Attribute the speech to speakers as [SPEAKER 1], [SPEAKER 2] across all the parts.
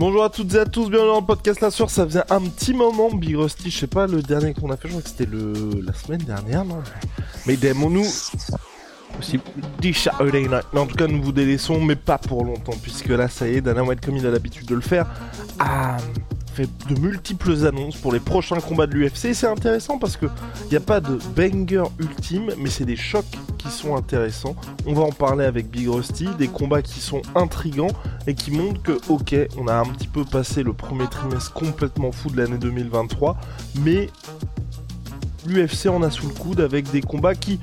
[SPEAKER 1] Bonjour à toutes et à tous, bienvenue dans le podcast La Source. Ça faisait un petit moment, Big Rusty, je sais pas le dernier qu'on a fait, je crois que c'était le... la semaine dernière, non Mais démons-nous aussi Night. Mais en tout cas, nous vous délaissons, mais pas pour longtemps, puisque là, ça y est, Dana White, comme il a l'habitude de le faire, a de multiples annonces pour les prochains combats de l'UFC. C'est intéressant parce que il n'y a pas de banger ultime, mais c'est des chocs qui sont intéressants. On va en parler avec Big Rusty, des combats qui sont intrigants et qui montrent que, ok, on a un petit peu passé le premier trimestre complètement fou de l'année 2023, mais l'UFC en a sous le coude avec des combats qui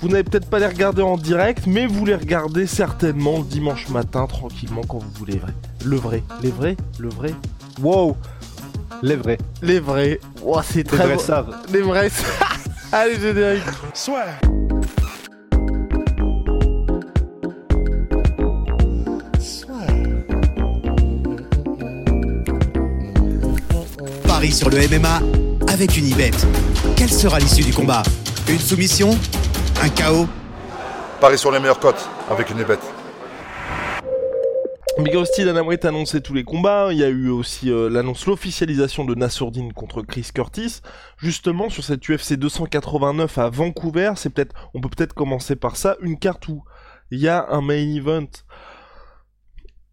[SPEAKER 1] vous n'allez peut-être pas les regarder en direct, mais vous les regardez certainement le dimanche matin, tranquillement, quand vous voulez. Le vrai, les vrais, le vrai. Wow
[SPEAKER 2] Les vrais.
[SPEAKER 1] Les vrais. Wow, c'est très
[SPEAKER 2] Les vrais
[SPEAKER 1] bon.
[SPEAKER 2] savent.
[SPEAKER 1] Les vrais savent. Allez, générique.
[SPEAKER 3] Soit.
[SPEAKER 4] Paris sur le MMA avec une Unibet. Quelle sera l'issue du combat? Une soumission? Un chaos?
[SPEAKER 3] Paris sur les meilleures cotes avec une bête.
[SPEAKER 1] Big Rusty, Dana White a annoncé tous les combats. Il y a eu aussi euh, l'annonce, l'officialisation de Nassourdine contre Chris Curtis. Justement, sur cette UFC 289 à Vancouver, c'est peut-être, on peut peut-être commencer par ça, une carte où il y a un main event.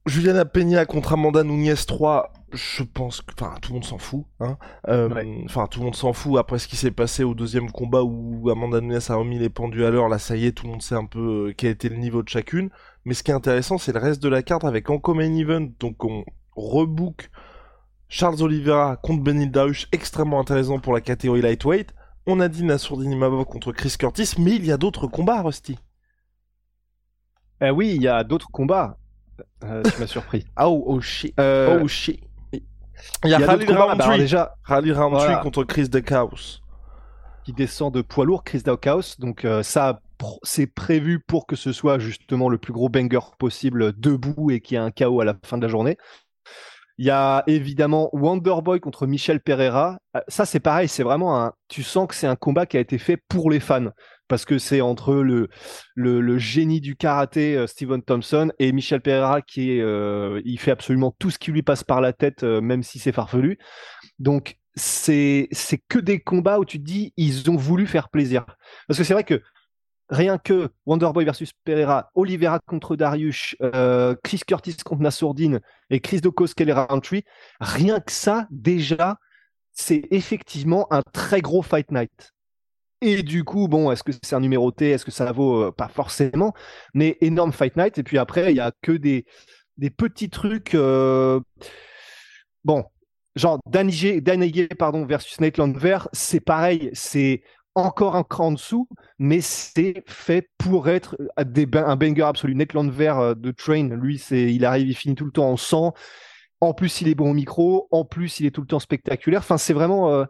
[SPEAKER 1] Juliana Peña contre Amanda Nunes 3, je pense que, enfin, tout le monde s'en fout, hein. Euh,
[SPEAKER 2] Ouais.
[SPEAKER 1] Enfin, tout le monde s'en fout après ce qui s'est passé au deuxième combat où Amanda Nunes a remis les pendus à l'heure. Là, ça y est, tout le monde sait un peu euh, quel était le niveau de chacune. Mais ce qui est intéressant, c'est le reste de la carte avec en main event. Donc on rebook Charles Oliveira contre Benil Darush, extrêmement intéressant pour la catégorie lightweight. On a dit Nassourdine Imavov contre Chris Curtis, mais il y a d'autres combats, Rusty.
[SPEAKER 2] Eh oui, il y a d'autres combats. Euh, tu m'as surpris.
[SPEAKER 1] Oh, oh shit.
[SPEAKER 2] Euh,
[SPEAKER 1] oh shit. Il y a Khalil
[SPEAKER 2] combats. Bah, déjà, Voilà.
[SPEAKER 1] contre Chris Decaus.
[SPEAKER 2] qui descend de poids lourd, Chris Daukaus. Donc euh, ça, c'est prévu pour que ce soit justement le plus gros banger possible debout et qu'il y ait un chaos à la fin de la journée. Il y a évidemment Wonderboy contre Michel Pereira. Euh, Ça, c'est pareil, c'est vraiment un. Tu sens que c'est un combat qui a été fait pour les fans. Parce que c'est entre le, le, génie du karaté, euh, Steven Thompson, et Michel Pereira, qui est, euh, il fait absolument tout ce qui lui passe par la tête, même si c'est farfelu. Donc, c'est c'est que des combats où tu te dis, ils ont voulu faire plaisir. Parce que c'est vrai que rien que Wonderboy versus Pereira, Oliveira contre Darius, euh, Chris Curtis contre Nassourdine et Chris Dokos Kelly Roundtree, rien que ça, déjà, c'est effectivement un très gros fight night. Et du coup, bon, est-ce que c'est un numéroté Est-ce que ça vaut euh, Pas forcément, mais énorme fight night. Et puis après, il y a que des, des petits trucs. euh, Bon, genre Danige, Danige, pardon, versus Nate Landwehr, c'est pareil, c'est encore un cran en dessous, mais c'est fait pour être un banger absolu. Nate Landwehr euh, de Train, lui, c'est, il arrive, il finit tout le temps en sang. En plus, il est bon au micro. En plus, il est tout le temps spectaculaire. Enfin, c'est vraiment. euh,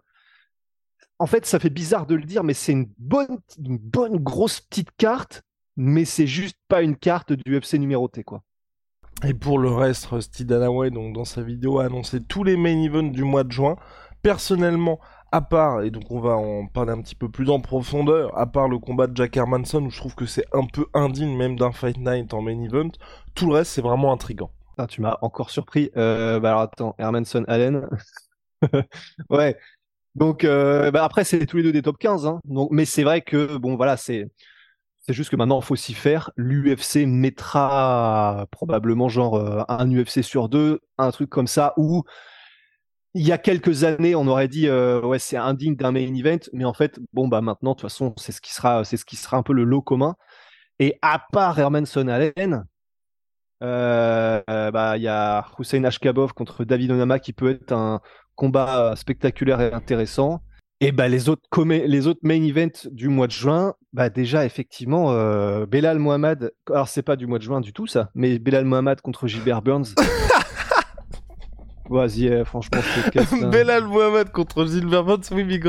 [SPEAKER 2] En fait, ça fait bizarre de le dire, mais c'est une bonne, une bonne grosse petite carte, mais c'est juste pas une carte du UFC numéroté, quoi.
[SPEAKER 1] Et pour le reste, Rusty Danaway, donc dans sa vidéo, a annoncé tous les main events du mois de juin. Personnellement, à part, et donc on va en parler un petit peu plus en profondeur, à part le combat de Jack Hermanson, où je trouve que c'est un peu indigne même d'un Fight Night en main event, tout le reste c'est vraiment intrigant.
[SPEAKER 2] Ah, tu m'as encore surpris. Euh, bah alors attends, Hermanson Allen. ouais. Donc euh, bah après c'est tous les deux des top 15 hein. Donc mais c'est vrai que bon voilà, c'est c'est juste que maintenant il faut s'y faire. L'UFC mettra probablement genre euh, un UFC sur deux, un truc comme ça où il y a quelques années, on aurait dit euh, ouais, c'est indigne d'un main event, mais en fait, bon bah maintenant de toute façon, c'est ce qui sera c'est ce qui sera un peu le lot commun. Et à part Hermanson Allen, euh, euh, bah, il y a Hussein Ashkabov contre David Onama qui peut être un combat spectaculaire et intéressant. Et bah les autres les autres main events du mois de juin, bah déjà effectivement euh, Belal Mohamed, alors c'est pas du mois de juin du tout ça, mais Belal Mohamed contre Gilbert Burns. Vas-y, eh, franchement,
[SPEAKER 1] Belal Mohamed contre Gilbert oui, Big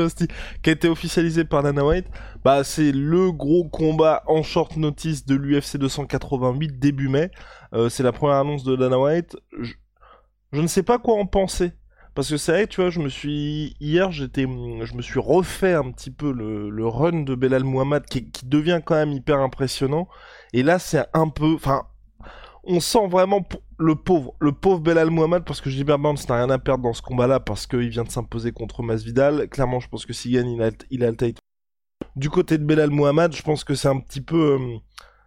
[SPEAKER 1] qui a été officialisé par Dana White. Bah, c'est le gros combat en short notice de l'UFC 288 début mai. Euh, c'est la première annonce de Dana White. Je... je ne sais pas quoi en penser. Parce que c'est vrai, tu vois, je me suis hier, j'étais, je me suis refait un petit peu le, le run de Belal Muhammad qui, qui, devient quand même hyper impressionnant. Et là, c'est un peu, enfin, on sent vraiment le pauvre, le pauvre Belal Muhammad parce que Gilbert Burns n'a rien à perdre dans ce combat-là parce qu'il vient de s'imposer contre Masvidal. Clairement, je pense que s'il gagne, il a, le title. Du côté de Belal Muhammad, je pense que c'est un petit peu, euh,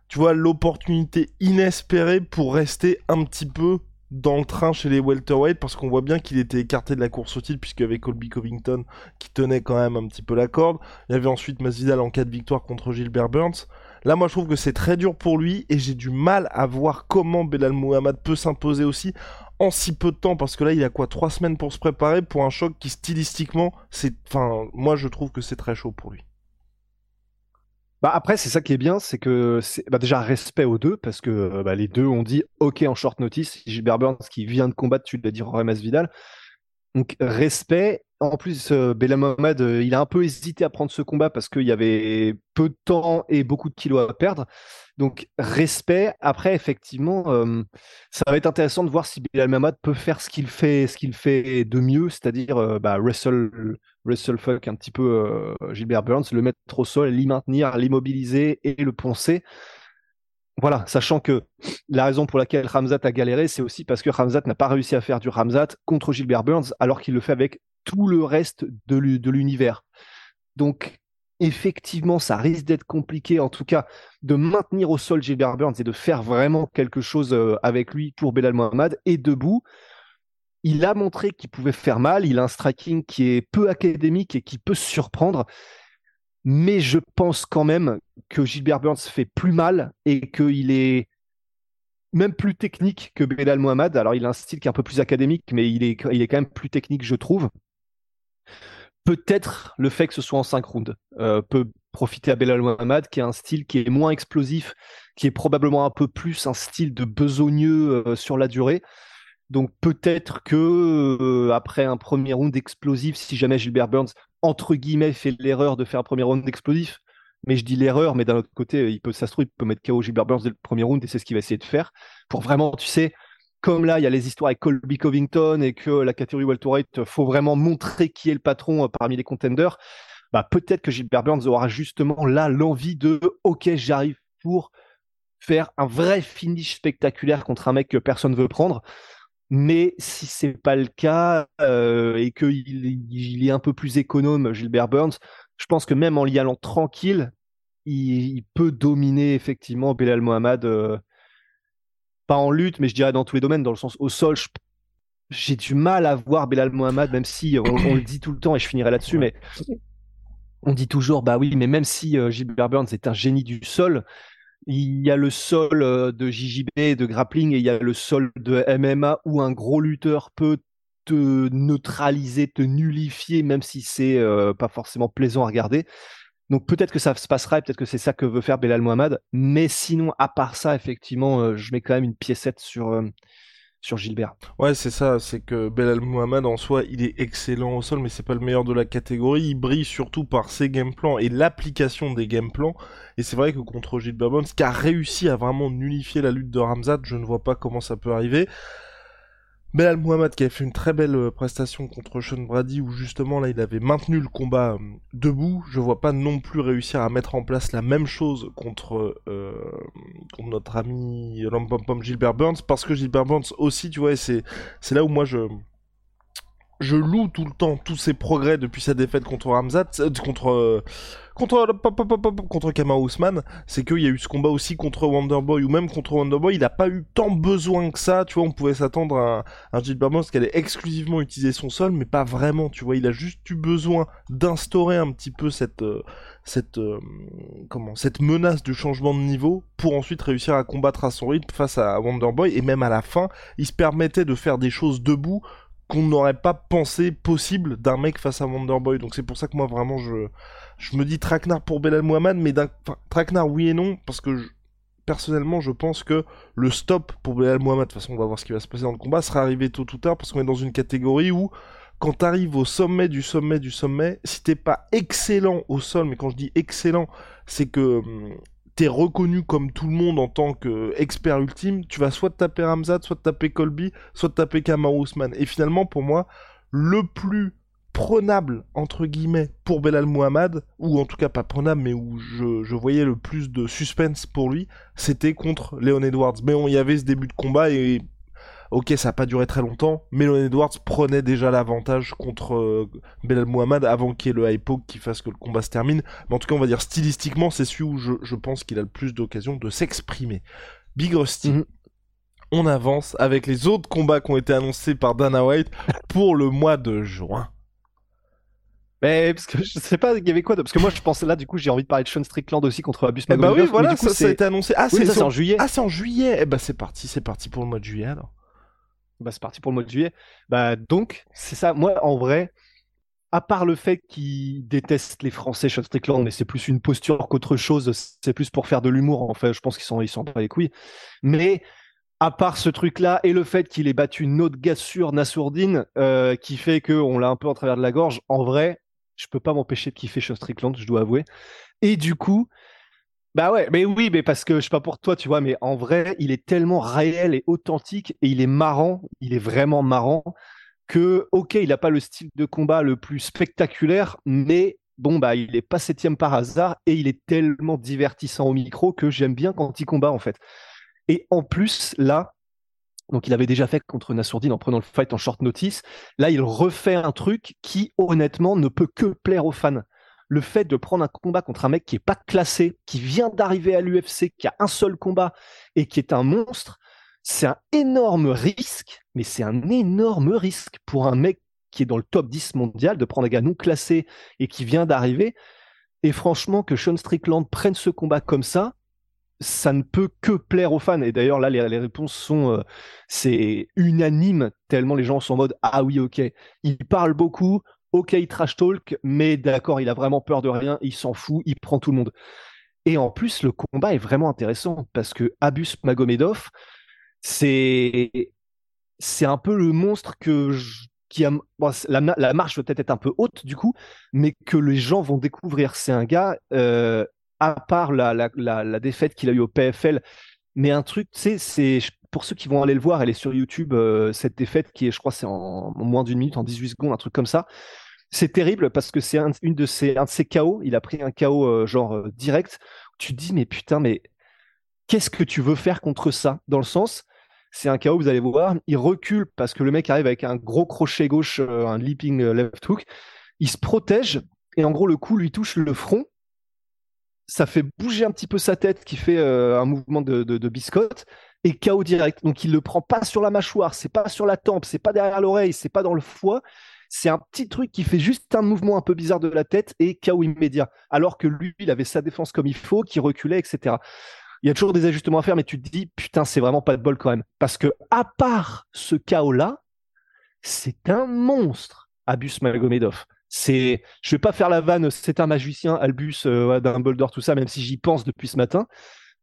[SPEAKER 1] tu vois, l'opportunité inespérée pour rester un petit peu dans le train chez les welterweight parce qu'on voit bien qu'il était écarté de la course au titre puisqu'il y avait Colby Covington qui tenait quand même un petit peu la corde. Il y avait ensuite Masvidal en cas de victoire contre Gilbert Burns. Là, moi, je trouve que c'est très dur pour lui et j'ai du mal à voir comment Belal Muhammad peut s'imposer aussi en si peu de temps parce que là, il a quoi Trois semaines pour se préparer pour un choc qui stylistiquement, c'est, enfin, moi, je trouve que c'est très chaud pour lui.
[SPEAKER 2] Bah après, c'est ça qui est bien, c'est que c'est bah déjà respect aux deux, parce que euh, bah, les deux ont dit OK en short notice. Gilbert Burns qui vient de combattre, tu l'as dit, Rory Vidal. Donc respect. En plus, euh, Mohamed, euh, il a un peu hésité à prendre ce combat parce qu'il y avait peu de temps et beaucoup de kilos à perdre. Donc respect. Après, effectivement, euh, ça va être intéressant de voir si Belal Mohamed peut faire ce qu'il fait, ce fait de mieux, c'est-à-dire bah, wrestle, wrestle fuck un petit peu Gilbert Burns, le mettre au sol, l'y maintenir, l'immobiliser et le poncer. Voilà, sachant que la raison pour laquelle Ramzat a galéré, c'est aussi parce que Ramzat n'a pas réussi à faire du Ramzat contre Gilbert Burns, alors qu'il le fait avec tout le reste de l'univers. Donc, effectivement, ça risque d'être compliqué, en tout cas, de maintenir au sol Gilbert Burns et de faire vraiment quelque chose euh, avec lui pour Belal Mohamed. Et debout, il a montré qu'il pouvait faire mal. Il a un striking qui est peu académique et qui peut surprendre mais je pense quand même que Gilbert Burns fait plus mal et qu'il est même plus technique que Belal Mohamed. Alors, il a un style qui est un peu plus académique, mais il est, il est quand même plus technique, je trouve. Peut-être le fait que ce soit en 5 rounds euh, peut profiter à Belal qui a un style qui est moins explosif, qui est probablement un peu plus un style de besogneux euh, sur la durée. Donc peut-être que euh, après un premier round explosif, si jamais Gilbert Burns entre guillemets fait l'erreur de faire un premier round explosif, mais je dis l'erreur, mais d'un autre côté, il peut, ça se trouve, il peut mettre KO Gilbert Burns dès le premier round et c'est ce qu'il va essayer de faire pour vraiment, tu sais, comme là, il y a les histoires avec Colby Covington et que la catégorie welterweight, faut vraiment montrer qui est le patron euh, parmi les contenders. Bah, peut-être que Gilbert Burns aura justement là l'envie de, ok, j'arrive pour faire un vrai finish spectaculaire contre un mec que personne veut prendre. Mais si c'est pas le cas euh, et qu'il il est un peu plus économe, Gilbert Burns, je pense que même en y allant tranquille, il, peut dominer effectivement Belal Mohamed. Euh, pas en lutte, mais je dirais dans tous les domaines, dans le sens au sol. J'ai du mal à voir Belal Mohamed, même si on, le dit tout le temps et je finirai là-dessus, mais on dit toujours, bah oui, mais même si euh, Gilbert Burns est un génie du sol, il y a le sol euh, de JJB, de grappling, et il y a le sol de MMA où un gros lutteur peut te neutraliser, te nullifier, même si c'est euh, pas forcément plaisant à regarder. Donc peut-être que ça se passera, et peut-être que c'est ça que veut faire Belal Mohamed. Mais sinon, à part ça, effectivement, euh, je mets quand même une piécette sur, sur Gilbert.
[SPEAKER 1] Ouais, c'est ça, c'est que Belal Mohamed en soi, il est excellent au sol, mais c'est pas le meilleur de la catégorie. Il brille surtout par ses game plans et l'application des game plans. Et c'est vrai que contre Gilbert Burns, qui a réussi à vraiment nullifier la lutte de Ramzat, je ne vois pas comment ça peut arriver. Belal Muhammad qui avait fait une très belle euh, prestation contre Sean Brady où justement là il avait maintenu le combat euh, debout. Je vois pas non plus réussir à mettre en place la même chose contre, euh, notre ami Pom Gilbert Burns parce que Gilbert Burns aussi tu vois c'est c'est là où moi je je loue tout le temps tous ses progrès depuis sa défaite contre Ramzat, contre contre contre Kama Ousmane, c'est qu'il y a eu ce combat aussi contre Wonderboy ou même contre Wonderboy, il n'a pas eu tant besoin que ça, tu vois, on pouvait s'attendre à un, Gilbert Moss qui allait exclusivement utiliser son sol, mais pas vraiment, tu vois, il a juste eu besoin d'instaurer un petit peu cette euh, euh, comment cette menace de changement de niveau pour ensuite réussir à combattre à son rythme face à Wonderboy et même à la fin, il se permettait de faire des choses debout qu'on n'aurait pas pensé possible d'un mec face à Wonderboy. Donc c'est pour ça que moi vraiment je, je me dis Traquenard pour Belal Mohamed, mais d'un, oui et non, parce que personnellement je pense que le stop pour Belal Mohamed, de toute façon on va voir ce qui va se passer dans le combat, sera arrivé tôt ou tard, parce qu'on est dans une catégorie où quand t'arrives au sommet du sommet du sommet, si t'es pas excellent au sol, mais quand je dis excellent, c'est que hum, t'es reconnu comme tout le monde en tant qu'expert ultime, tu vas soit taper Ramzat, soit taper Colby, soit taper Kamaru Usman. Et finalement, pour moi, le plus prenable, entre guillemets, pour Belal Muhammad, ou en tout cas pas prenable, mais où je, je voyais le plus de suspense pour lui, c'était contre Leon Edwards. Mais on y avait ce début de combat et Ok, ça n'a pas duré très longtemps, mais Leon Edwards prenait déjà l'avantage contre euh, Belal Muhammad avant qu'il y ait le hypo qui fasse que le combat se termine. Mais en tout cas, on va dire stylistiquement, c'est celui où je, pense qu'il a le plus d'occasion de s'exprimer. Big Rusty. Mhm. On avance avec les autres combats qui ont été annoncés par Dana White pour le mois de juin.
[SPEAKER 2] Mais parce que je sais pas, il y avait quoi Parce que moi je pensais là, du coup, j'ai envie de parler de Sean Strickland aussi contre Abus
[SPEAKER 1] eh Bah oui, voilà, ça, a été annoncé. Ah,
[SPEAKER 2] c'est en juillet.
[SPEAKER 1] Ah, c'est en juillet. Eh bah c'est parti, c'est parti pour le mois de juillet alors.
[SPEAKER 2] Bah, c'est parti pour le mois de juillet. Bah, donc, c'est ça. Moi, en vrai, à part le fait qu'il déteste les Français, Sean Strickland, mais c'est plus une posture qu'autre chose, c'est plus pour faire de l'humour, en fait. Je pense qu'ils sont, ils sont pas les couilles. Mais, à part ce truc-là et le fait qu'il ait battu une autre gassure Nassourdine, euh, qui fait qu'on l'a un peu en travers de la gorge, en vrai, je peux pas m'empêcher de kiffer Sean Strickland, je dois avouer. Et du coup, bah ouais, mais oui, mais parce que je sais pas pour toi, tu vois, mais en vrai, il est tellement réel et authentique et il est marrant, il est vraiment marrant que, ok, il n'a pas le style de combat le plus spectaculaire, mais bon, bah, il est pas septième par hasard et il est tellement divertissant au micro que j'aime bien quand il combat, en fait. Et en plus, là, donc il avait déjà fait contre Nassourdine en prenant le fight en short notice. Là, il refait un truc qui, honnêtement, ne peut que plaire aux fans le fait de prendre un combat contre un mec qui est pas classé, qui vient d'arriver à l'UFC, qui a un seul combat et qui est un monstre, c'est un énorme risque, mais c'est un énorme risque pour un mec qui est dans le top 10 mondial de prendre un gars non classé et qui vient d'arriver. Et franchement, que Sean Strickland prenne ce combat comme ça, ça ne peut que plaire aux fans. Et d'ailleurs, là, les, réponses sont, euh, c'est unanime, tellement les gens sont en mode, ah oui, ok. Il parle beaucoup, ok, trash talk, mais d'accord, il a vraiment peur de rien, il s'en fout, il prend tout le monde. Et en plus, le combat est vraiment intéressant parce que Abus Magomedov, c'est un peu le monstre que qui a la, marche peut être être un peu haute du coup, mais que les gens vont découvrir. C'est un gars euh, à part la, la, la défaite qu'il a eu au PFL, mais un truc, tu sais, c'est pour ceux qui vont aller le voir, elle est sur YouTube, euh, cette défaite qui est, je crois, c'est en, moins d'une minute, en 18 secondes, un truc comme ça. C'est terrible parce que c'est un, de ses, un de ses KO. Il a pris un KO euh, genre euh, direct. Tu te dis, mais putain, mais qu'est-ce que tu veux faire contre ça? Dans le sens, c'est un KO, vous allez voir, il recule parce que le mec arrive avec un gros crochet gauche, un leaping left hook. Il se protège et en gros, le coup lui touche le front ça fait bouger un petit peu sa tête qui fait un mouvement de biscotte et KO direct. Donc il le prend pas sur la mâchoire, c'est pas sur la tempe, c'est pas derrière l'oreille, c'est pas dans le foie. C'est un petit truc qui fait juste un mouvement un peu bizarre de la tête et KO immédiat. Alors que lui, il avait sa défense comme il faut, qui reculait, etc. Il y a toujours des ajustements à faire, mais tu te dis, putain, c'est vraiment pas de bol quand même. Parce que, à part ce KO-là, c'est un monstre, Abus Magomedov. C'est, je vais pas faire la vanne, c'est un magicien, Albus, euh, d'un d'or, tout ça, même si j'y pense depuis ce matin.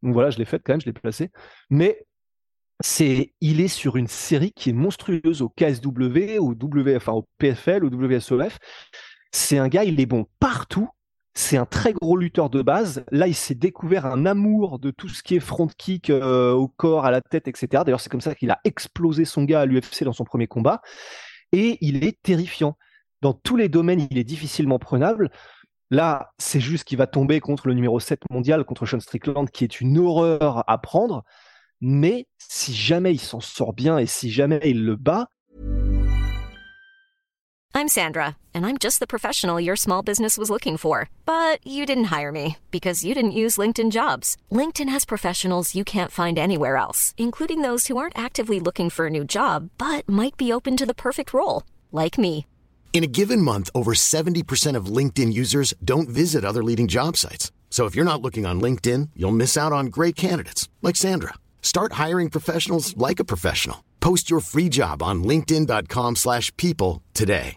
[SPEAKER 2] Donc voilà, je l'ai faite quand même, je l'ai placé. Mais c'est, il est sur une série qui est monstrueuse au KSW, au PFL, au WSOF. C'est un gars, il est bon partout. C'est un très gros lutteur de base. Là, il s'est découvert un amour de tout ce qui est front kick euh, au corps, à la tête, etc. D'ailleurs, c'est comme ça qu'il a explosé son gars à l'UFC dans son premier combat. Et il est terrifiant. Dans tous les domaines, il est difficilement prenable. Là, c'est juste qu'il va tomber contre le numéro 7 mondial, contre Sean Strickland, qui est une horreur à prendre. Mais si jamais il s'en sort bien et si jamais il le bat.
[SPEAKER 5] I'm Sandra, and I'm just the professional your small business was looking for. But you didn't hire me because you didn't use LinkedIn jobs. LinkedIn has professionals you can't find anywhere else, including those who aren't actively looking for a new job, but might be open to the perfect role, like me.
[SPEAKER 6] In a given month, over 70% of LinkedIn users don't visit other leading job sites. So if you're not looking on LinkedIn, you'll miss out on great candidates like Sandra. Start hiring professionals like a professional. Post your free job on linkedin.com/people today.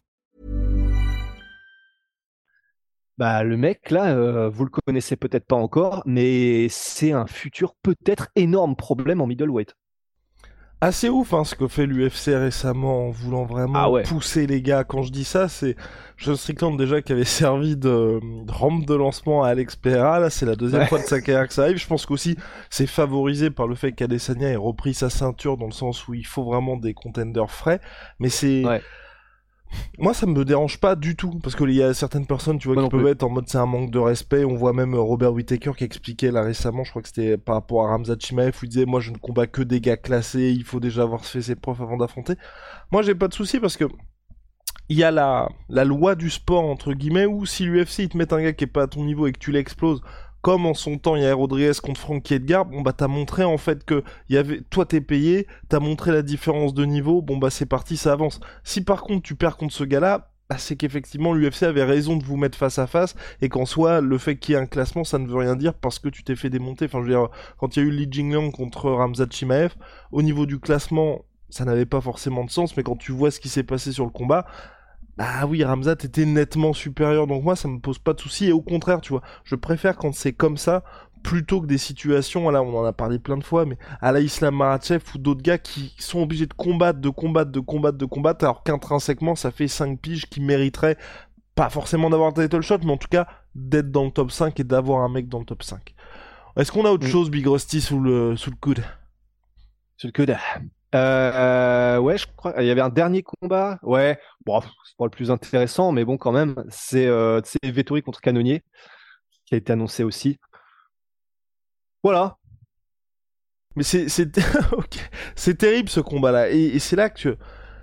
[SPEAKER 2] Bah, le mec, là, euh, vous le connaissez peut-être pas encore, mais c'est un futur peut-être énorme problème en middleweight.
[SPEAKER 1] Assez ouf hein, ce que fait l'UFC récemment en voulant vraiment
[SPEAKER 2] Ah ouais.
[SPEAKER 1] pousser les gars. Quand je dis ça, c'est Sean Strickland déjà qui avait servi de, de rampe de lancement à Alex Pereira. Là, c'est la deuxième
[SPEAKER 2] Ouais.
[SPEAKER 1] fois de sa carrière que ça arrive. Je pense qu'aussi c'est favorisé par le fait qu'Adesanya ait repris sa ceinture dans le sens où il faut vraiment des contenders frais. Mais c'est
[SPEAKER 2] Ouais.
[SPEAKER 1] Moi, ça me dérange pas du tout parce qu'il y a certaines personnes, tu vois,
[SPEAKER 2] Moi
[SPEAKER 1] qui peuvent
[SPEAKER 2] plus.
[SPEAKER 1] être en mode c'est un manque de respect. On voit même euh, Robert Whittaker qui expliquait là récemment, je crois que c'était par rapport à Ramzat Chimaev, où il disait moi je ne combats que des gars classés, il faut déjà avoir fait ses preuves avant d'affronter. Moi, j'ai pas de souci parce que il y a la, la loi du sport entre guillemets où si l'UFC il te met un gars qui est pas à ton niveau et que tu l'exploses comme en son temps il y a Rodriguez contre Frankie Edgar bon bah t'as montré en fait que y avait toi t'es payé t'as montré la différence de niveau bon bah c'est parti ça avance. Si par contre tu perds contre ce gars là bah, c'est qu'effectivement l'UFC avait raison de vous mettre face à face et qu'en soi le fait qu'il y ait un classement ça ne veut rien dire parce que tu t'es fait démonter. Enfin je veux dire quand il y a eu Li Jingliang contre Ramzat Chimaev au niveau du classement ça n'avait pas forcément de sens mais quand tu vois ce qui s'est passé sur le combat bah oui, Ramzat était nettement supérieur, donc moi ça me pose pas de soucis, et au contraire, tu vois, je préfère quand c'est comme ça, plutôt que des situations, là on en a parlé plein de fois, mais à la Islam Makhachev ou d'autres gars qui sont obligés de combattre, de combattre, de combattre, de combattre, alors qu'intrinsèquement ça fait 5 piges qui mériteraient pas forcément d'avoir le title shot, mais en tout cas d'être dans le top 5 et d'avoir un mec dans le top 5. Est-ce qu'on a autre
[SPEAKER 2] Mm.
[SPEAKER 1] chose, Big Rusty, sous le, sous le coude?
[SPEAKER 2] Sur le coude. Euh, ouais, je crois. Il y avait un dernier combat. Ouais, bon, c'est pas le plus intéressant, mais bon, quand même. C'est euh, c'est Vettori contre Canonier qui a été annoncé aussi. Voilà.
[SPEAKER 1] Mais c'est c'est ok. c'est terrible ce combat-là et, et c'est là que tu-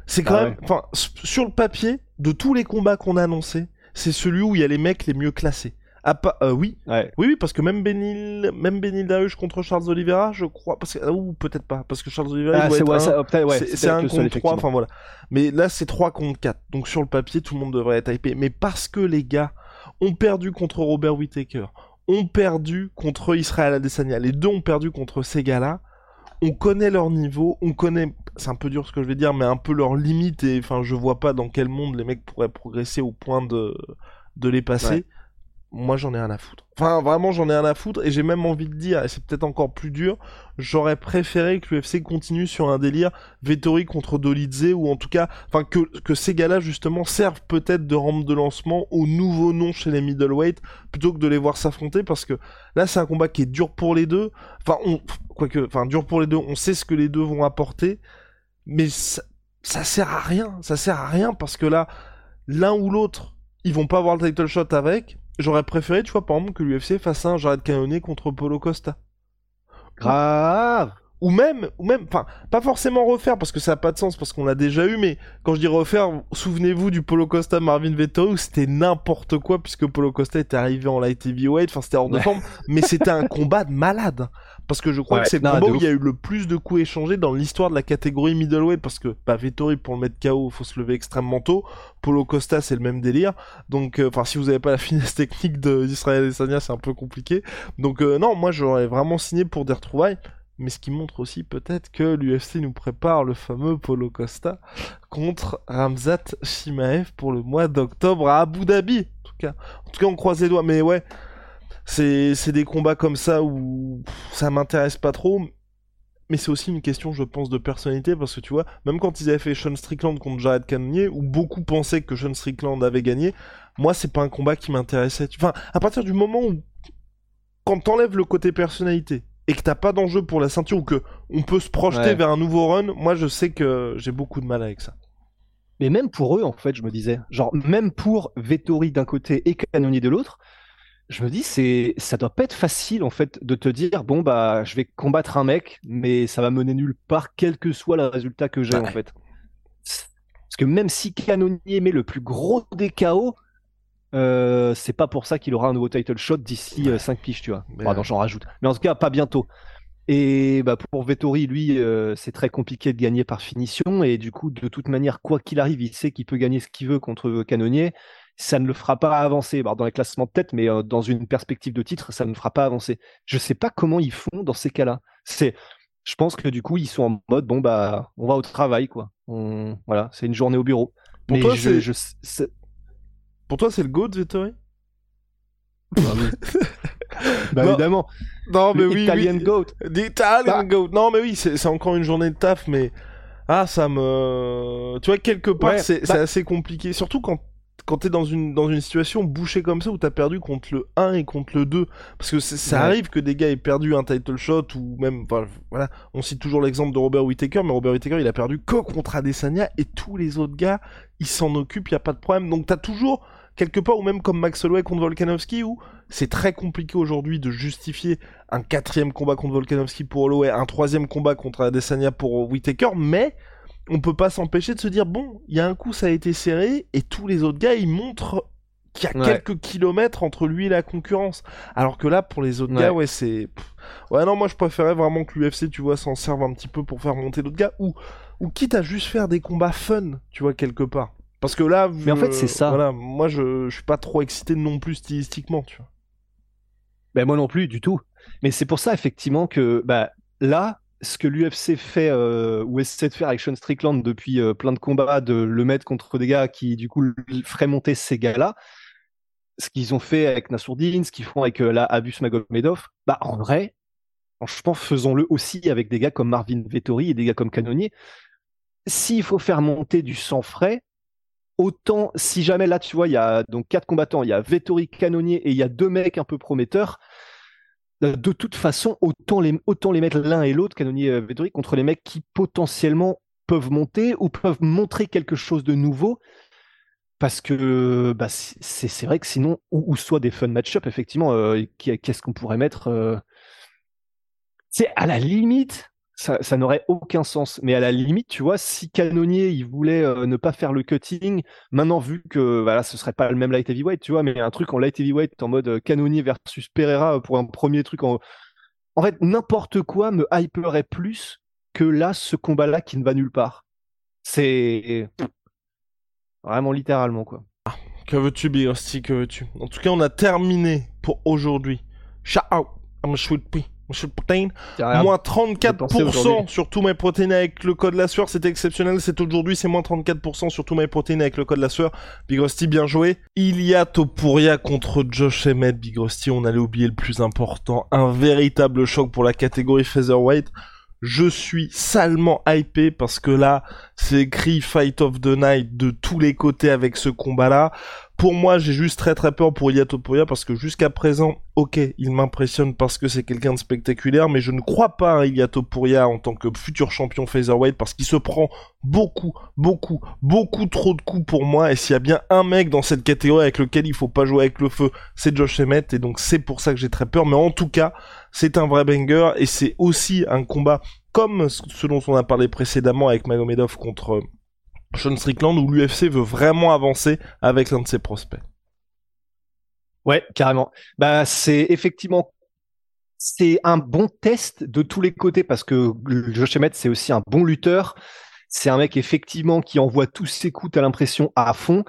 [SPEAKER 1] c'est quand
[SPEAKER 2] Ah
[SPEAKER 1] même enfin sur le papier de tous les combats qu'on a annoncés, c'est celui où il y a les mecs les mieux classés. Ah pas euh, oui.
[SPEAKER 2] Ouais.
[SPEAKER 1] Oui oui parce que même Benil même Benil contre Charles Oliveira, je crois parce que ah, ou peut-être pas parce que Charles Oliveira
[SPEAKER 2] Ah, c'est ouais,
[SPEAKER 1] un-
[SPEAKER 2] ouais,
[SPEAKER 1] c'est- un contre 3
[SPEAKER 2] effectivement.
[SPEAKER 1] enfin voilà. Mais là c'est 3 contre 4. Donc sur le papier tout le monde devrait être hypé mais parce que les gars ont perdu contre Robert Whittaker, ont perdu contre Israël Adesanya, les deux ont perdu contre ces gars-là on connaît leur niveau, on connaît, c'est un peu dur ce que je vais dire, mais un peu leurs limites et enfin je vois pas dans quel monde les mecs pourraient progresser au point de de les passer. Moi j'en ai rien à foutre. Enfin vraiment j'en ai rien à foutre et j'ai même envie de dire, et c'est peut-être encore plus dur, j'aurais préféré que l'UFC continue sur un délire Vettori contre Dolidze ou en tout cas, enfin que que ces gars-là justement servent peut-être de rampe de lancement aux nouveaux noms chez les middleweight plutôt que de les voir s'affronter parce que là c'est un combat qui est dur pour les deux. Enfin on enfin dur pour les deux, on sait ce que les deux vont apporter, mais ça sert à rien, ça sert à rien parce que là, l'un ou l'autre, ils vont pas avoir le title shot avec. J'aurais préféré, tu vois, par exemple, que l'UFC fasse un Jared Cannonier contre Polo Costa.
[SPEAKER 2] Grave.
[SPEAKER 1] Ou même, ou même, enfin, pas forcément refaire parce que ça a pas de sens parce qu'on l'a déjà eu, mais quand je dis refaire, souvenez-vous du Polo Costa Marvin Vettori où c'était n'importe quoi puisque Polo Costa était arrivé en light heavyweight, enfin c'était hors de forme, mais c'était un combat de malade. Parce que je crois
[SPEAKER 2] Ouais,
[SPEAKER 1] que c'est le combat où il y a eu le plus de coups échangés dans l'histoire de la catégorie middleweight parce que bah, Vettori pour le mettre KO faut se lever extrêmement tôt, Polo Costa c'est le même délire, donc euh, enfin si vous avez pas la finesse technique de d'Israël Adesanya c'est un peu compliqué, donc euh, non moi j'aurais vraiment signé pour des retrouvailles. Mais ce qui montre aussi peut-être que l'UFC nous prépare le fameux Polo Costa contre Ramzat Shimaev pour le mois d'octobre à Abu Dhabi. En tout cas, en tout cas on croise les doigts. Mais ouais, c'est des combats comme ça où ça m'intéresse pas trop. Mais c'est aussi une question, je pense, de personnalité parce que tu vois, même quand ils avaient fait Sean Strickland contre Jared Cannonier, où beaucoup pensaient que Sean Strickland avait gagné, moi c'est pas un combat qui m'intéressait. Enfin, à partir du moment où quand t'enlèves le côté personnalité et que t'as pas d'enjeu pour la ceinture ou que on peut se projeter
[SPEAKER 2] Ouais.
[SPEAKER 1] vers un nouveau run, moi je sais que j'ai beaucoup de mal avec ça.
[SPEAKER 2] Mais même pour eux, en fait, je me disais, genre, même pour Vettori d'un côté et Canonier de l'autre, je me dis, c'est, ça doit pas être facile, en fait, de te dire, bon, bah, je vais combattre un mec, mais ça va mener nulle part, quel que soit le résultat que j'ai,
[SPEAKER 1] Ouais.
[SPEAKER 2] en fait. Parce que même si Canonier met le plus gros des KO, euh, c'est pas pour ça qu'il aura un nouveau title shot d'ici 5 piges, tu vois.
[SPEAKER 1] Ouais.
[SPEAKER 2] j'en rajoute. Mais en tout cas, pas bientôt. Et bah, pour Vettori, lui, euh, c'est très compliqué de gagner par finition. Et du coup, de toute manière, quoi qu'il arrive, il sait qu'il peut gagner ce qu'il veut contre Canonier. Ça ne le fera pas avancer. Bah, dans les classements de tête, mais euh, dans une perspective de titre, ça ne le fera pas avancer. Je sais pas comment ils font dans ces cas-là. C'est je pense que du coup, ils sont en mode bon bah, on va au travail quoi. On... Voilà, c'est une journée au bureau.
[SPEAKER 1] Pour
[SPEAKER 2] Mais
[SPEAKER 1] toi,
[SPEAKER 2] je-
[SPEAKER 1] c'est-
[SPEAKER 2] je- c'est-
[SPEAKER 1] Pour toi, c'est le GOAT, Vettori?
[SPEAKER 2] Bah,
[SPEAKER 1] Non,
[SPEAKER 2] évidemment.
[SPEAKER 1] Non, mais
[SPEAKER 2] Le
[SPEAKER 1] oui.
[SPEAKER 2] Italian
[SPEAKER 1] oui.
[SPEAKER 2] goat.
[SPEAKER 1] L'Italian
[SPEAKER 2] Bah.
[SPEAKER 1] GOAT. Non, mais oui, c'est encore une journée de taf, mais. Ah, ça me. Tu vois, quelque part,
[SPEAKER 2] Ouais,
[SPEAKER 1] c'est
[SPEAKER 2] bah-
[SPEAKER 1] c'est assez compliqué. Surtout quand, quand t'es dans une, dans une situation bouchée comme ça où t'as perdu contre le 1 et contre le 2. Parce que ça
[SPEAKER 2] Ouais.
[SPEAKER 1] arrive que des gars aient perdu un title shot ou même. Enfin, voilà. On cite toujours l'exemple de Robert Whittaker, mais Robert Whittaker, il a perdu que contre Adesanya et tous les autres gars, ils s'en occupent, y a pas de problème. Donc t'as toujours quelque part, ou même comme Max Holloway contre Volkanovski, où c'est très compliqué aujourd'hui de justifier un quatrième combat contre Volkanovski pour Holloway, un troisième combat contre Adesanya pour Whittaker, mais on peut pas s'empêcher de se dire bon, il y a un coup ça a été serré et tous les autres gars ils montrent qu'il y a
[SPEAKER 2] Ouais.
[SPEAKER 1] quelques kilomètres entre lui et la concurrence. Alors que là pour les autres
[SPEAKER 2] Ouais.
[SPEAKER 1] gars ouais c'est ouais non moi je préférais vraiment que l'UFC tu vois s'en serve un petit peu pour faire monter d'autres gars ou ou quitte à juste faire des combats fun tu vois quelque part. Parce que là,
[SPEAKER 2] Mais en fait, c'est ça.
[SPEAKER 1] Voilà, moi, je, je suis pas trop excité non plus stylistiquement, tu vois.
[SPEAKER 2] Ben moi non plus, du tout. Mais c'est pour ça, effectivement, que bah, là, ce que l'UFC fait, euh, ou essaie de faire avec Sean Strickland depuis euh, plein de combats, de le mettre contre des gars qui, du coup, feraient monter ces gars-là, ce qu'ils ont fait avec Nassourdine, ce qu'ils font avec euh, la Abus Magomedov, bah, en vrai, franchement, faisons-le aussi avec des gars comme Marvin Vettori et des gars comme Canonier. S'il faut faire monter du sang frais, autant, si jamais là, tu vois, il y a donc quatre combattants, il y a Vettori, Canonier et il y a deux mecs un peu prometteurs. Euh, De toute façon, autant les, autant les mettre l'un et l'autre, Canonier et Vettori, contre les mecs qui potentiellement peuvent monter ou peuvent montrer quelque chose de nouveau. Parce que bah, c'est vrai que sinon, ou, soit des fun match-up, effectivement, euh, qu'est-ce qu'on pourrait mettre euh, C'est à la limite, ça, n'aurait aucun sens. Mais à la limite, tu vois, si Canonier il voulait euh, ne pas faire le cutting, maintenant vu que voilà, ce serait pas le même light heavyweight, tu vois, mais un truc en light heavyweight en mode euh, Canonier versus Pereira euh, pour un premier truc en. En fait, n'importe quoi me hyperait plus que là, ce combat-là qui ne va nulle part. C'est vraiment littéralement quoi.
[SPEAKER 1] Que veux-tu, Big que veux-tu? En tout cas, on a terminé pour aujourd'hui. Shout out à Monsieur P. Monsieur Protein. Moins
[SPEAKER 2] dépensé aujourd'hui.
[SPEAKER 1] 34% sur tous mes protéines avec le code la sueur. C'était exceptionnel. C'est aujourd'hui. C'est moins 34% sur tous mes protéines avec le code la sueur. Big Rusty, bien joué. Ilia Topuria contre Josh Emmett. Big Rusty, on allait oublier le plus important. Un véritable choc pour la catégorie featherweight. Je suis salement hypé parce que là, c'est écrit Fight of the Night de tous les côtés avec ce combat-là. Pour moi, j'ai juste très très peur pour Topuria parce que jusqu'à présent, ok, il m'impressionne parce que c'est quelqu'un de spectaculaire, mais je ne crois pas à Ilia Topuria en tant que futur champion featherweight parce qu'il se prend beaucoup, beaucoup, beaucoup trop de coups pour moi. Et s'il y a bien un mec dans cette catégorie avec lequel il faut pas jouer avec le feu, c'est Josh Emmett. Et donc c'est pour ça que j'ai très peur. Mais en tout cas, c'est un vrai banger et c'est aussi un combat comme ce dont on a parlé précédemment avec Magomedov contre euh, Sean Strickland où l'UFC veut vraiment avancer avec l'un de ses prospects.
[SPEAKER 2] Ouais, carrément. Bah, c'est effectivement, c'est un bon test de tous les côtés parce que Josh Emmett, c'est aussi un bon lutteur. C'est un mec effectivement qui envoie tous ses coups, t'as l'impression, à fond.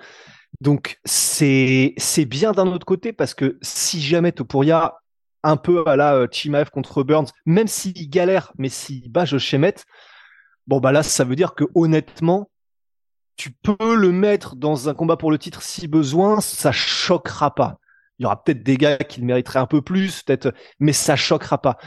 [SPEAKER 2] Donc c'est c'est bien d'un autre côté parce que si jamais Topuria, un peu à la euh, Chimaev contre Burns, même s'il galère, mais s'il bat Josh Emmett, bon bah là ça veut dire que honnêtement, tu peux le mettre dans un combat pour le titre si besoin, ça choquera pas. Il y aura peut-être des gars qui le mériteraient un peu plus, peut-être, mais ça choquera pas.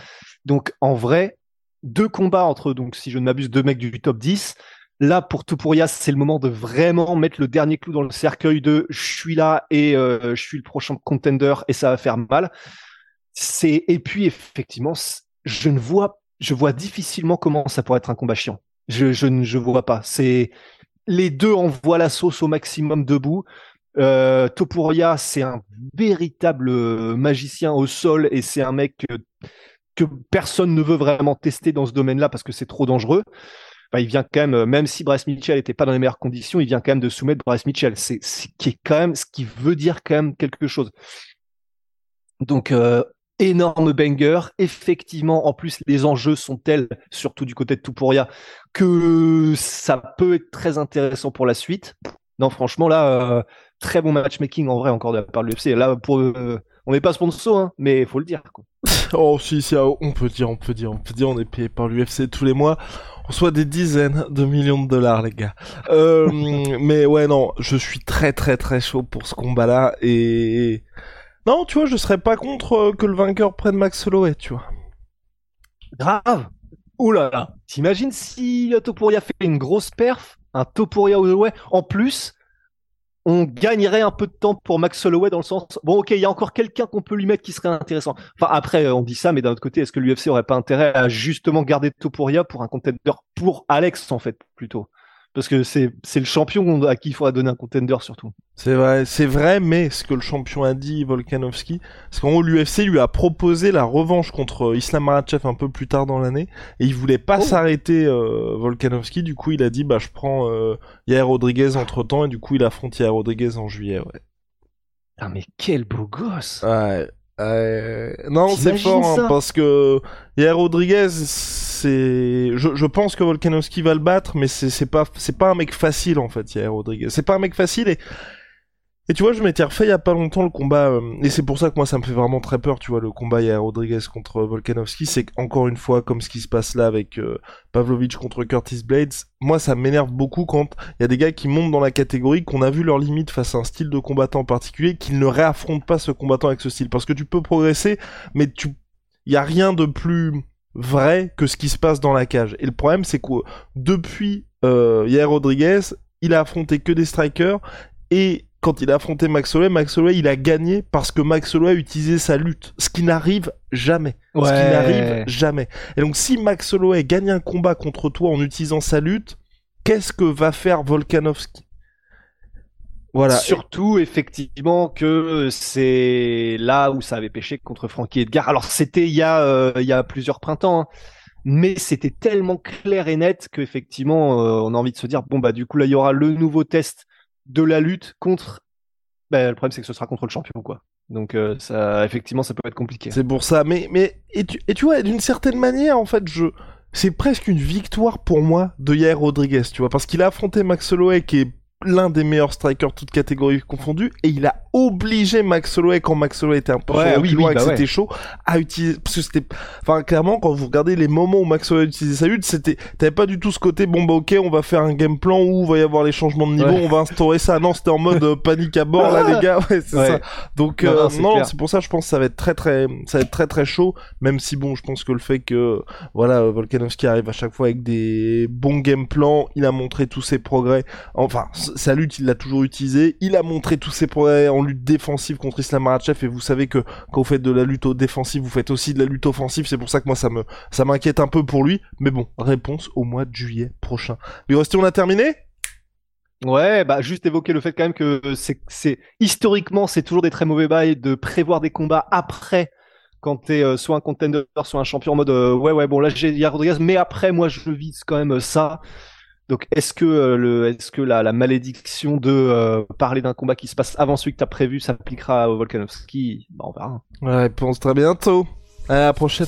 [SPEAKER 2] Donc en vrai, deux combats entre, donc si je ne m'abuse, deux mecs du top 10. Là, pour Topuria, c'est le moment de vraiment mettre le dernier clou dans le cercueil de je suis là et euh, je suis le prochain contender et ça va faire mal. C'est et puis effectivement, je ne vois, je vois difficilement comment ça pourrait être un combat chiant. Je, je ne je vois pas. C'est les deux envoient la sauce au maximum debout. Euh, Topuria, c'est un véritable euh, magicien au sol et c'est un mec que, que personne ne veut vraiment tester dans ce domaine-là parce que c'est trop dangereux. Il vient quand même, euh, même si Bryce Mitchell n'était pas dans les meilleures conditions, il vient quand même de soumettre Bryce Mitchell. C'est ce qui est quand même, ce qui veut dire quand même quelque chose. Donc, euh, énorme banger. Effectivement, en plus, les enjeux sont tels, surtout du côté de Topuria, que ça peut être très intéressant pour la suite. Non, franchement, là, euh, très bon matchmaking en vrai encore de la part de l'UFC. Là, pour, euh, on n'est pas sponsor, hein, mais il faut le dire. Quoi.
[SPEAKER 1] Oh si, si, ah, on peut dire, on peut dire, on peut dire, on est payé par l'UFC tous les mois. On soit des dizaines de millions de dollars, les gars. Euh, mais ouais, non, je suis très très très chaud pour ce combat-là et non, tu vois, je serais pas contre euh, que le vainqueur prenne Max Holloway, tu vois.
[SPEAKER 2] Grave. Ouh là là. T'imagines si Topuria fait une grosse perf, un Topuria Holloway en plus, on gagnerait un peu de temps pour Max Holloway dans le sens bon ok il y a encore quelqu'un qu'on peut lui mettre qui serait intéressant enfin après on dit ça mais d'un autre côté est-ce que l'UFC aurait pas intérêt à justement garder Topuria pour un contender pour Alex en fait plutôt? Parce que c'est c'est le champion à qui il faudra donner un contender surtout.
[SPEAKER 1] C'est vrai, c'est vrai, mais ce que le champion a dit, Volkanovski, c'est qu'en haut l'UFC lui a proposé la revanche contre Islam Makhachev un peu plus tard dans l'année, et il voulait pas oh. s'arrêter euh, Volkanovski, du coup il a dit bah je prends euh, Yair Rodriguez entre temps, et du coup il affronte Yair Rodriguez en juillet, ouais.
[SPEAKER 2] Ah mais quel beau gosse
[SPEAKER 1] Ouais. Euh, non, c'est fort hein, parce que Yair Rodriguez, c'est, je, je, pense que Volkanovski va le battre, mais c'est pas, c'est pas un mec facile en fait, Yair Rodriguez. C'est pas un mec facile et et tu vois, je m'étais refait il y a pas longtemps le combat, euh, et c'est pour ça que moi ça me fait vraiment très peur, tu vois, le combat Yair Rodriguez contre Volkanovski, c'est encore une fois comme ce qui se passe là avec euh, Pavlovich contre Curtis Blades, moi ça m'énerve beaucoup quand il y a des gars qui montent dans la catégorie, qu'on a vu leurs limites face à un style de combattant en particulier, qu'ils ne réaffrontent pas ce combattant avec ce style, parce que tu peux progresser, mais tu, il y a rien de plus vrai que ce qui se passe dans la cage. Et le problème c'est que depuis euh, Yair Rodriguez, il a affronté que des strikers, et quand il a affronté Max Holloway, Max Holloway, il a gagné parce que Max Holloway a utilisé sa lutte, ce qui n'arrive jamais. Ce qui n'arrive jamais. Et donc si Max Holloway gagne un combat contre toi en utilisant sa lutte, qu'est-ce que va faire Volkanovski?
[SPEAKER 2] Voilà. Surtout, effectivement, que c'est là où ça avait pêché contre Frankie Edgar. Alors, c'était il y a, euh, il y a plusieurs printemps, hein. mais c'était tellement clair et net qu'effectivement, euh, on a envie de se dire, bon, bah, du coup, là, il y aura le nouveau test de la lutte contre. Ben, le problème, c'est que ce sera contre le champion, quoi. Donc, euh, ça, effectivement, ça peut être compliqué.
[SPEAKER 1] C'est pour ça. Mais, mais et tu, et tu vois, d'une certaine manière, en fait, je. C'est presque une victoire pour moi de Yair Rodriguez, tu vois, parce qu'il a affronté Max Holloway qui est l'un des meilleurs strikers toutes catégories confondues et il a obligé Max Holloway quand Max Holloway était un peu
[SPEAKER 2] ouais,
[SPEAKER 1] oui,
[SPEAKER 2] loin
[SPEAKER 1] et que bah c'était chaud à utiliser parce que c'était enfin clairement quand vous regardez les moments où Max Holloway utilisait sa lutte c'était t'avais pas du tout ce côté bon bah ok on va faire un game plan où il va y avoir les changements de niveau on va instaurer ça. Non c'était en mode euh, panique à bord là les gars ouais c'est ça. Donc non, euh, c'est pour ça je pense que ça va être très très ça va être très très chaud même si bon je pense que le fait que voilà Volkanovski arrive à chaque fois avec des bons game plans il a montré tous ses progrès. Enfin sa lutte, il l'a toujours utilisé. Il a montré tous ses progrès en lutte défensive contre Islam Makhachev et vous savez que quand vous faites de la lutte défensive, vous faites aussi de la lutte offensive. C'est pour ça que moi ça me ça m'inquiète un peu pour lui. Mais bon, réponse au mois de juillet prochain. Resti, on a terminé?
[SPEAKER 2] Ouais, bah juste évoquer le fait quand même que c'est historiquement c'est toujours des très mauvais bails de prévoir des combats après quand t'es euh, soit un contender soit un champion en mode euh, ouais ouais bon là j'ai Rodriguez mais après moi je vise quand même ça donc, est-ce que, euh, le, est-ce que la, malédiction de euh, parler d'un combat qui se passe avant celui que tu as prévu s'appliquera au Volkanovski? Bah, On verra.
[SPEAKER 1] Réponse très bientôt. À la prochaine.